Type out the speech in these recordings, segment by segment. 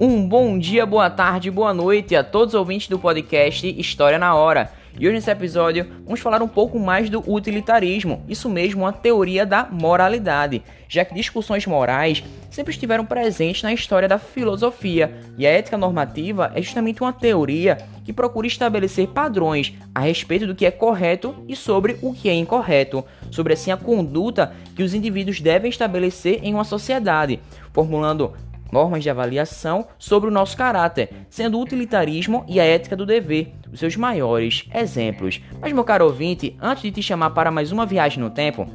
Um bom dia, boa tarde, boa noite a todos os ouvintes do podcast História na Hora. E hoje nesse episódio vamos falar um pouco mais do utilitarismo, isso mesmo, uma teoria da moralidade, já que discussões morais sempre estiveram presentes na história da filosofia, e a ética normativa é justamente uma teoria que procura estabelecer padrões a respeito do que é correto e sobre o que é incorreto, sobre assim a conduta que os indivíduos devem estabelecer em uma sociedade, formulando normas de avaliação sobre o nosso caráter, sendo o utilitarismo e a ética do dever os seus maiores exemplos. Mas, meu caro ouvinte, antes de te chamar para mais uma viagem no tempo,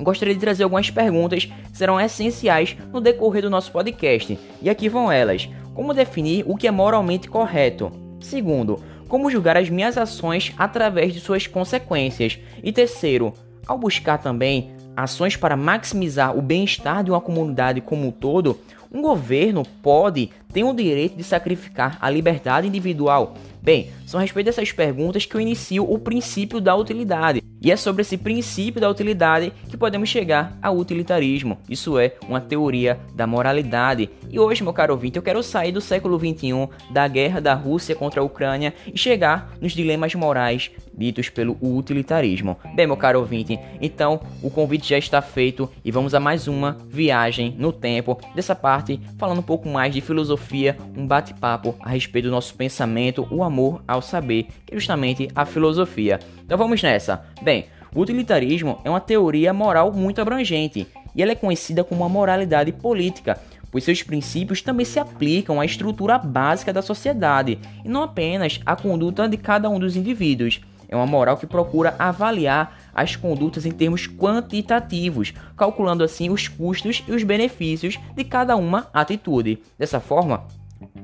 gostaria de trazer algumas perguntas que serão essenciais no decorrer do nosso podcast. E aqui vão elas: Como definir o que é moralmente correto? Segundo, como julgar as minhas ações através de suas consequências? E terceiro, ao buscar também ações para maximizar o bem-estar de uma comunidade como um todo, um governo pode, tem o direito de sacrificar a liberdade individual? Bem, são a respeito dessas perguntas que eu inicio o princípio da utilidade. E é sobre esse princípio da utilidade que podemos chegar ao utilitarismo. Isso é uma teoria da moralidade. E hoje, meu caro ouvinte, eu quero sair do século XXI, da guerra da Rússia contra a Ucrânia e chegar nos dilemas morais ditos pelo utilitarismo. Bem, meu caro ouvinte, então o convite já está feito e vamos a mais uma viagem no tempo. Dessa parte, falando um pouco mais de filosofia, um bate-papo a respeito do nosso pensamento, o amor ao saber, que é justamente a filosofia. Então vamos nessa. Bem, o utilitarismo é uma teoria moral muito abrangente e ela é conhecida como uma moralidade política, pois seus princípios também se aplicam à estrutura básica da sociedade e não apenas à conduta de cada um dos indivíduos. É uma moral que procura avaliar as condutas em termos quantitativos, calculando assim os custos e os benefícios de cada uma atitude. Dessa forma,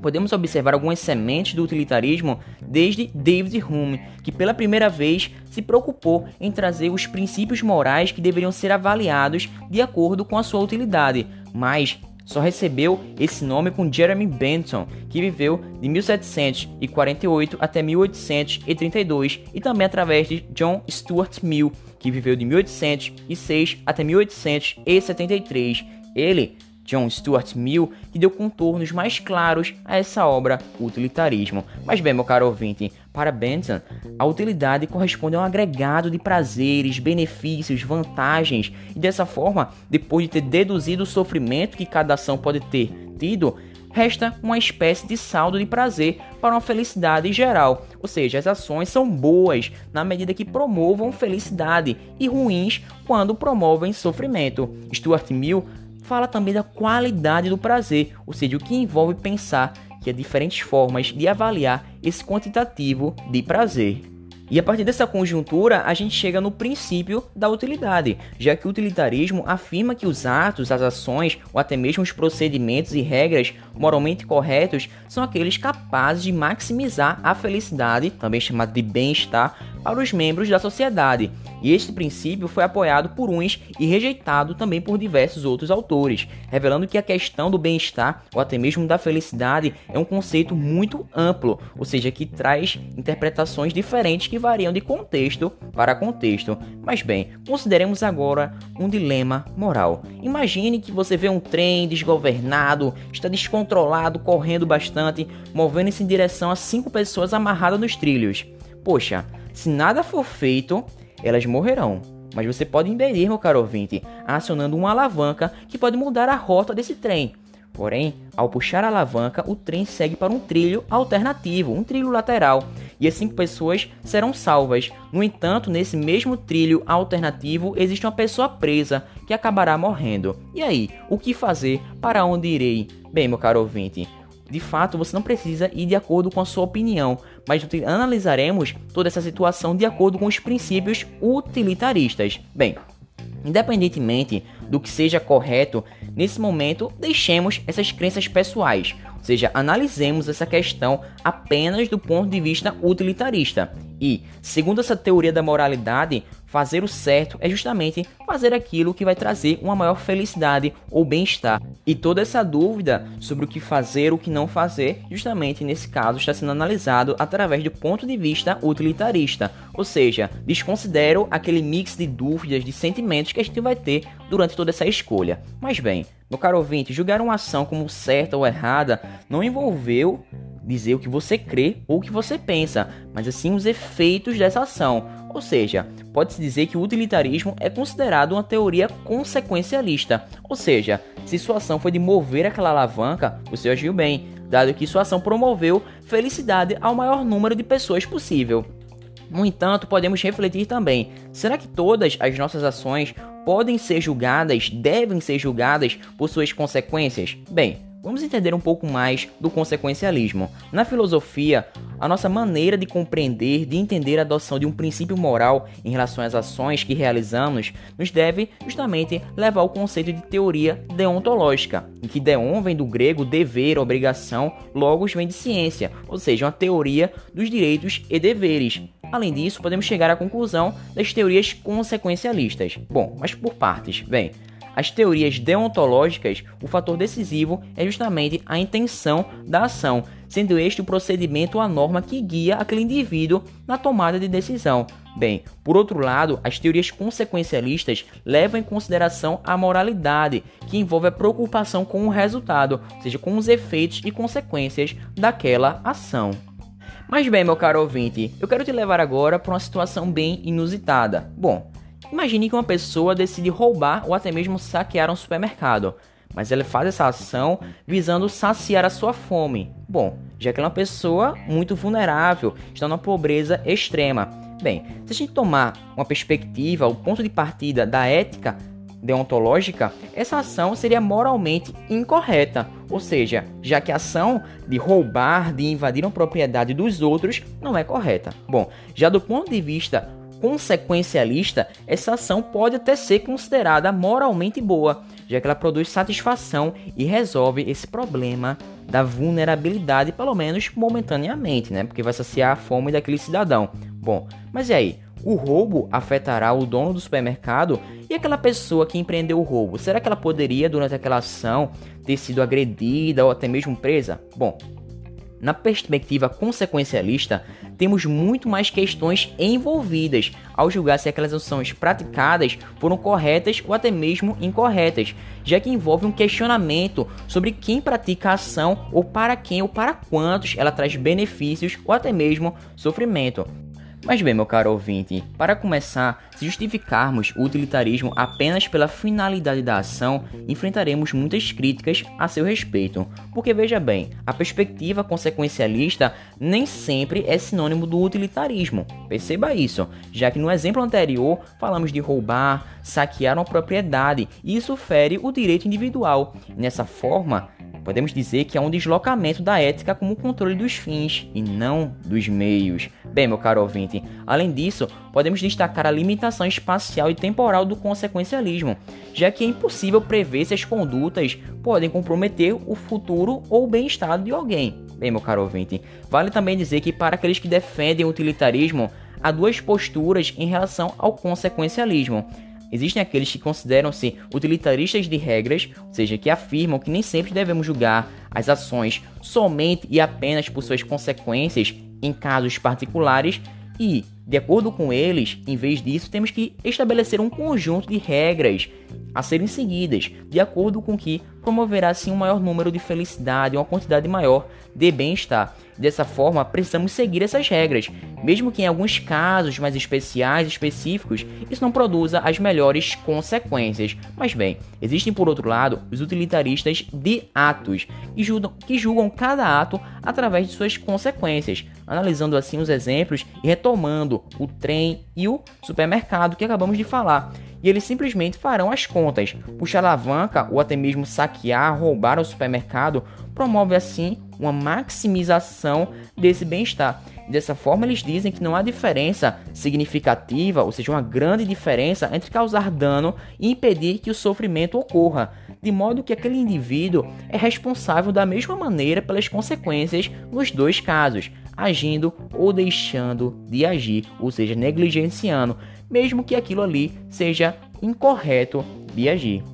podemos observar algumas sementes do utilitarismo desde David Hume, que pela primeira vez se preocupou em trazer os princípios morais que deveriam ser avaliados de acordo com a sua utilidade, mas só recebeu esse nome com Jeremy Bentham, que viveu de 1748 até 1832, e também através de John Stuart Mill, que viveu de 1806 até 1873. Ele John Stuart Mill, que deu contornos mais claros a essa obra, utilitarismo. Mas bem, meu caro ouvinte, para Bentham, a utilidade corresponde a um agregado de prazeres, benefícios, vantagens, e dessa forma, depois de ter deduzido o sofrimento que cada ação pode ter tido, resta uma espécie de saldo de prazer para uma felicidade geral. Ou seja, as ações são boas na medida que promovam felicidade e ruins quando promovem sofrimento. Stuart Mill fala também da qualidade do prazer, ou seja, o que envolve pensar que há diferentes formas de avaliar esse quantitativo de prazer. E a partir dessa conjuntura, a gente chega no princípio da utilidade, já que o utilitarismo afirma que os atos, as ações ou até mesmo os procedimentos e regras moralmente corretos são aqueles capazes de maximizar a felicidade, também chamada de bem-estar, para os membros da sociedade. E este princípio foi apoiado por uns e rejeitado também por diversos outros autores, revelando que a questão do bem-estar ou até mesmo da felicidade é um conceito muito amplo, ou seja, que traz interpretações diferentes que variam de contexto para contexto. Mas bem, consideremos agora um dilema moral. Imagine que você vê um trem desgovernado, está descontrolado, correndo bastante, movendo-se em direção a cinco pessoas amarradas nos trilhos. Poxa, se nada for feito, elas morrerão. Mas você pode impedir, meu caro ouvinte, acionando uma alavanca que pode mudar a rota desse trem. Porém, ao puxar a alavanca, o trem segue para um trilho alternativo, um trilho lateral, e as cinco pessoas serão salvas. No entanto, nesse mesmo trilho alternativo existe uma pessoa presa que acabará morrendo. E aí, o que fazer? Para onde irei? Bem, meu caro ouvinte, de fato, você não precisa ir de acordo com a sua opinião, mas analisaremos toda essa situação de acordo com os princípios utilitaristas. Bem, independentemente do que seja correto, nesse momento deixemos essas crenças pessoais, ou seja, analisemos essa questão apenas do ponto de vista utilitarista. E, segundo essa teoria da moralidade, fazer o certo é justamente fazer aquilo que vai trazer uma maior felicidade ou bem-estar. E toda essa dúvida sobre o que fazer, o que não fazer, justamente nesse caso está sendo analisado através do ponto de vista utilitarista, ou seja, desconsidero aquele mix de dúvidas, de sentimentos que a gente vai ter durante toda essa escolha. Mas bem, meu caro ouvinte, julgar uma ação como certa ou errada não envolveu dizer o que você crê ou o que você pensa, mas assim os efeitos dessa ação. Ou seja, pode-se dizer que o utilitarismo é considerado uma teoria consequencialista, ou seja, se sua ação foi de mover aquela alavanca, você agiu bem, dado que sua ação promoveu felicidade ao maior número de pessoas possível. No entanto, podemos refletir também: será que todas as nossas ações podem ser julgadas, devem ser julgadas por suas consequências? Bem, Vamos entender um pouco mais do consequencialismo. Na filosofia, a nossa maneira de compreender, de entender a adoção de um princípio moral em relação às ações que realizamos, nos deve justamente levar ao conceito de teoria deontológica, em que deon vem do grego dever, obrigação, logos vem de ciência, ou seja, uma teoria dos direitos e deveres. Além disso, podemos chegar à conclusão das teorias consequencialistas. Bom, mas por partes. Bem, as teorias deontológicas, o fator decisivo é justamente a intenção da ação, sendo este o procedimento ou a norma que guia aquele indivíduo na tomada de decisão. Bem, por outro lado, as teorias consequencialistas levam em consideração a moralidade, que envolve a preocupação com o resultado, ou seja, com os efeitos e consequências daquela ação. Mas bem, meu caro ouvinte, eu quero te levar agora para uma situação bem inusitada. Bom, Imagine que uma pessoa decide roubar ou até mesmo saquear um supermercado, mas ela faz essa ação visando saciar a sua fome. Bom, já que ela é uma pessoa muito vulnerável, está numa pobreza extrema. Bem, se a gente tomar uma perspectiva, o ponto de partida da ética deontológica, essa ação seria moralmente incorreta, ou seja, já que a ação de roubar, de invadir uma propriedade dos outros não é correta. Bom, já do ponto de vista consequencialista, essa ação pode até ser considerada moralmente boa, já que ela produz satisfação e resolve esse problema da vulnerabilidade, pelo menos momentaneamente, né? Porque vai saciar a fome daquele cidadão. Bom, mas e aí? O roubo afetará o dono do supermercado e aquela pessoa que empreendeu o roubo? Será que ela poderia, durante aquela ação, ter sido agredida ou até mesmo presa? Bom, na perspectiva consequencialista, temos muito mais questões envolvidas ao julgar se aquelas ações praticadas foram corretas ou até mesmo incorretas, já que envolve um questionamento sobre quem pratica a ação ou para quem ou para quantos ela traz benefícios ou até mesmo sofrimento. Mas bem, meu caro ouvinte, para começar, se justificarmos o utilitarismo apenas pela finalidade da ação, enfrentaremos muitas críticas a seu respeito. Porque veja bem, a perspectiva consequencialista nem sempre é sinônimo do utilitarismo. Perceba isso, já que no exemplo anterior falamos de roubar, saquear uma propriedade, e isso fere o direito individual. Nessa forma, podemos dizer que é um deslocamento da ética como controle dos fins e não dos meios. Bem, meu caro ouvinte, além disso, podemos destacar a limitação espacial e temporal do consequencialismo, já que é impossível prever se as condutas podem comprometer o futuro ou o bem-estar de alguém. Bem, meu caro ouvinte, vale também dizer que para aqueles que defendem o utilitarismo, há duas posturas em relação ao consequencialismo. Existem aqueles que consideram-se utilitaristas de regras, ou seja, que afirmam que nem sempre devemos julgar as ações somente e apenas por suas consequências em casos particulares e, de acordo com eles, em vez disso, temos que estabelecer um conjunto de regras a serem seguidas, de acordo com que promoverá assim um maior número de felicidade, uma quantidade maior de bem-estar. Dessa forma, precisamos seguir essas regras, mesmo que em alguns casos mais especiais, específicos, isso não produza as melhores consequências. Mas bem, existem por outro lado os utilitaristas de atos, que julgam, que julgam cada ato através de suas consequências, analisando assim os exemplos e retomando o trem e o supermercado que acabamos de falar e eles simplesmente farão as contas. Puxar alavanca ou até mesmo saquear, roubar o supermercado promove assim uma maximização desse bem-estar. Dessa forma, eles dizem que não há diferença significativa, ou seja, uma grande diferença entre causar dano e impedir que o sofrimento ocorra, de modo que aquele indivíduo é responsável da mesma maneira pelas consequências nos dois casos, agindo ou deixando de agir, ou seja, negligenciando mesmo que aquilo ali seja incorreto de agir.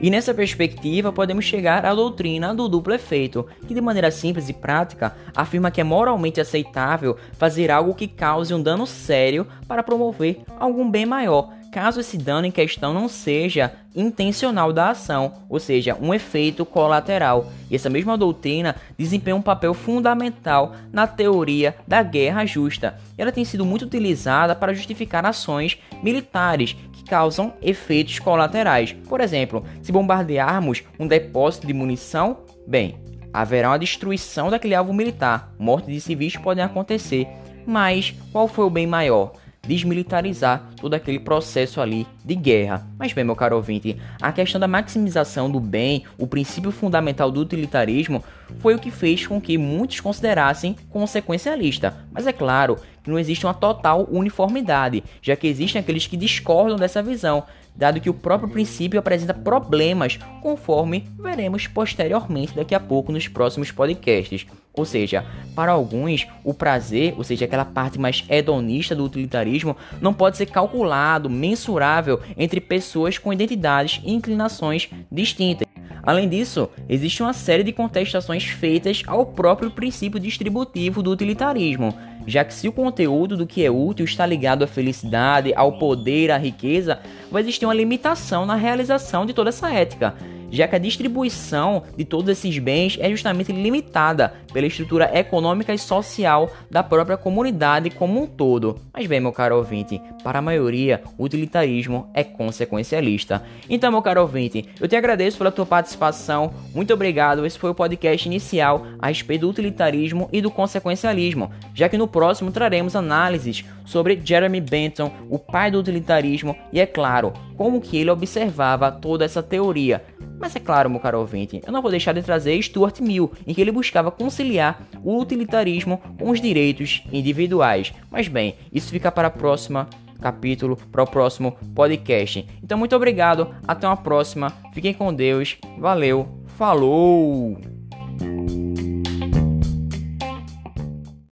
E nessa perspectiva, podemos chegar à doutrina do duplo efeito, que de maneira simples e prática afirma que é moralmente aceitável fazer algo que cause um dano sério para promover algum bem maior, caso esse dano em questão não seja intencional da ação, ou seja, um efeito colateral. E essa mesma doutrina desempenha um papel fundamental na teoria da guerra justa. Ela tem sido muito utilizada para justificar ações militares que causam efeitos colaterais. Por exemplo, se bombardearmos um depósito de munição, bem, haverá uma destruição daquele alvo militar. Mortes de civis podem acontecer. Mas qual foi o bem maior? Desmilitarizar todo aquele processo ali de guerra. Mas bem, meu caro ouvinte, a questão da maximização do bem, o princípio fundamental do utilitarismo, foi o que fez com que muitos considerassem consequencialista. Mas é claro que não existe uma total uniformidade, já que existem aqueles que discordam dessa visão, dado que o próprio princípio apresenta problemas, conforme veremos posteriormente daqui a pouco nos próximos podcasts. Ou seja, para alguns, o prazer, ou seja, aquela parte mais hedonista do utilitarismo, não pode ser calculado, mensurável entre pessoas com identidades e inclinações distintas. Além disso, existe uma série de contestações feitas ao próprio princípio distributivo do utilitarismo, já que se o conteúdo do que é útil está ligado à felicidade, ao poder, à riqueza, vai existir uma limitação na realização de toda essa ética já que a distribuição de todos esses bens é justamente limitada pela estrutura econômica e social da própria comunidade como um todo. Mas bem, meu caro ouvinte, para a maioria, o utilitarismo é consequencialista. Então, meu caro ouvinte, eu te agradeço pela tua participação, muito obrigado. Esse foi o podcast inicial a respeito do utilitarismo e do consequencialismo, já que no próximo traremos análises sobre Jeremy Bentham, o pai do utilitarismo, e é claro, como que ele observava toda essa teoria mas é claro, meu caro ouvinte, eu não vou deixar de trazer Stuart Mill, em que ele buscava conciliar o utilitarismo com os direitos individuais. Mas bem, isso fica para a próxima capítulo, para o próximo podcast. Então, muito obrigado, até uma próxima, fiquem com Deus, valeu, falou!